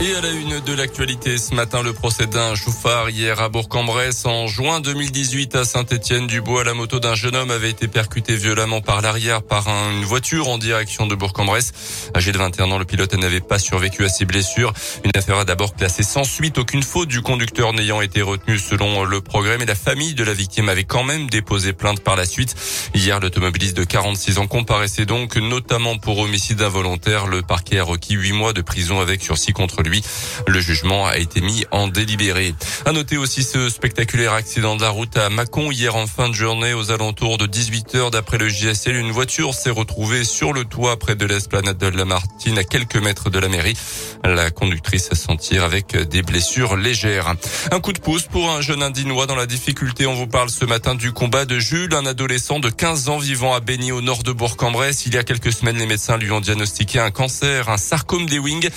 Et à la une de l'actualité ce matin, le procès d'un chauffard hier à Bourg-en-Bresse. En juin 2018 à Saint-Étienne-du-Bois, la moto d'un jeune homme avait été percutée violemment par l'arrière par une voiture en direction de Bourg-en-Bresse. Âgé de 21 ans, le pilote n'avait pas survécu à ses blessures. Une affaire a d'abord classée sans suite, aucune faute du conducteur n'ayant été retenue selon le progrès. Mais la famille de la victime avait quand même déposé plainte par la suite. Hier, l'automobiliste de 46 ans comparaissait donc notamment pour homicide involontaire. Le parquet a requis 8 mois de prison avec sursis contre lui. Le jugement a été mis en délibéré. À noter aussi ce spectaculaire accident de la route à Mâcon hier en fin de journée aux alentours de 18 heures d'après le JSL. Une voiture s'est retrouvée sur le toit près de l'esplanade de la Martine à quelques mètres de la mairie. La conductrice s'en tire avec des blessures légères. Un coup de pouce pour un jeune indinois dans la difficulté. On vous parle ce matin du combat de Jules, un adolescent de 15 ans vivant à Béni au nord de Bourg-en-Bresse. Il y a quelques semaines, les médecins lui ont diagnostiqué un cancer, un sarcome des wings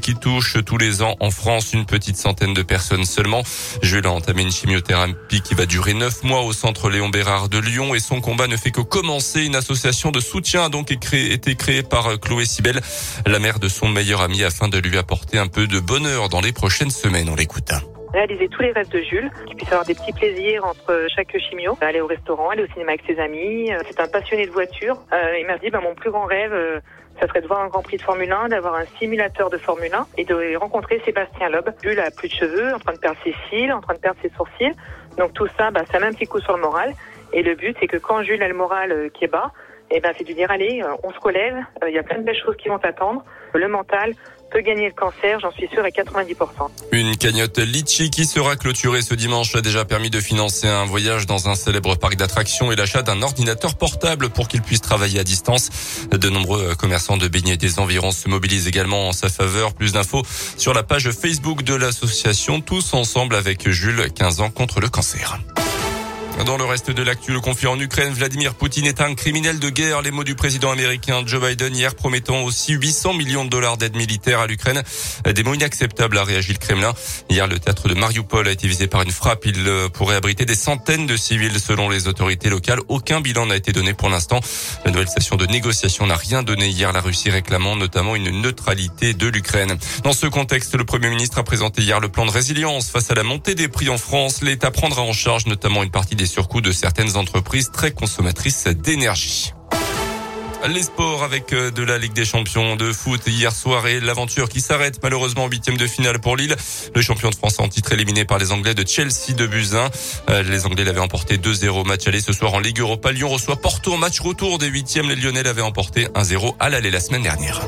qui touche tous les ans en France, une petite centaine de personnes seulement. Jules a entamé une chimiothérapie qui va durer neuf mois au centre Léon Bérard de Lyon et son combat ne fait que commencer. Une association de soutien a donc été créée par euh, Chloé Sibel, la mère de son meilleur ami, afin de lui apporter un peu de bonheur dans les prochaines semaines. On l'écoute réaliser tous les rêves de Jules, qu'il puisse avoir des petits plaisirs entre chaque chimio, aller au restaurant, aller au cinéma avec ses amis. Euh, c'est un passionné de voiture. Euh, il m'a dit, bah, mon plus grand rêve, euh, ça serait de voir un Grand Prix de Formule 1, d'avoir un simulateur de Formule 1 et de rencontrer Sébastien Loeb. Jules a plus de cheveux, en train de perdre ses cils, en train de perdre ses sourcils. Donc tout ça, bah, ça met un petit coup sur le moral. Et le but, c'est que quand Jules a le moral qui est bas, eh ben, c'est de dire, allez, on se relève, il y a plein de belles choses qui vont t'attendre. Le mental, peut gagner le cancer, j'en suis sûre à 90%. Une cagnotte Litchi qui sera clôturée ce dimanche a déjà permis de financer un voyage dans un célèbre parc d'attractions et l'achat d'un ordinateur portable pour qu'il puisse travailler à distance. De nombreux commerçants de beignets des environs se mobilisent également en sa faveur. Plus d'infos sur la page Facebook de l'association Tous ensemble avec Jules, 15 ans contre le cancer. Dans le reste de l'actu, le conflit en Ukraine, Vladimir Poutine est un criminel de guerre. Les mots du président américain Joe Biden hier promettant aussi 800 millions de dollars d'aide militaire à l'Ukraine. Des mots inacceptables a réagi le Kremlin. Hier, le théâtre de Mariupol a été visé par une frappe. Il euh, pourrait abriter des centaines de civils selon les autorités locales. Aucun bilan n'a été donné pour l'instant. La nouvelle station de négociation n'a rien donné hier. La Russie réclamant notamment une neutralité de l'Ukraine. Dans ce contexte, le Premier ministre a présenté hier le plan de résilience face à la montée des prix en France. L'État prendra en charge notamment une partie des sur surcoûts de certaines entreprises très consommatrices d'énergie. Les sports avec euh, de la Ligue des Champions de foot hier soir et l'aventure qui s'arrête malheureusement en huitième de finale pour Lille. Le champion de France en titre éliminé par les Anglais de Chelsea de Buzyn. Euh, les Anglais l'avaient emporté 2-0 match aller ce soir en Ligue Europa. Lyon reçoit Porto match retour des huitièmes. Les Lyonnais l'avaient emporté 1-0 à l'aller la semaine dernière.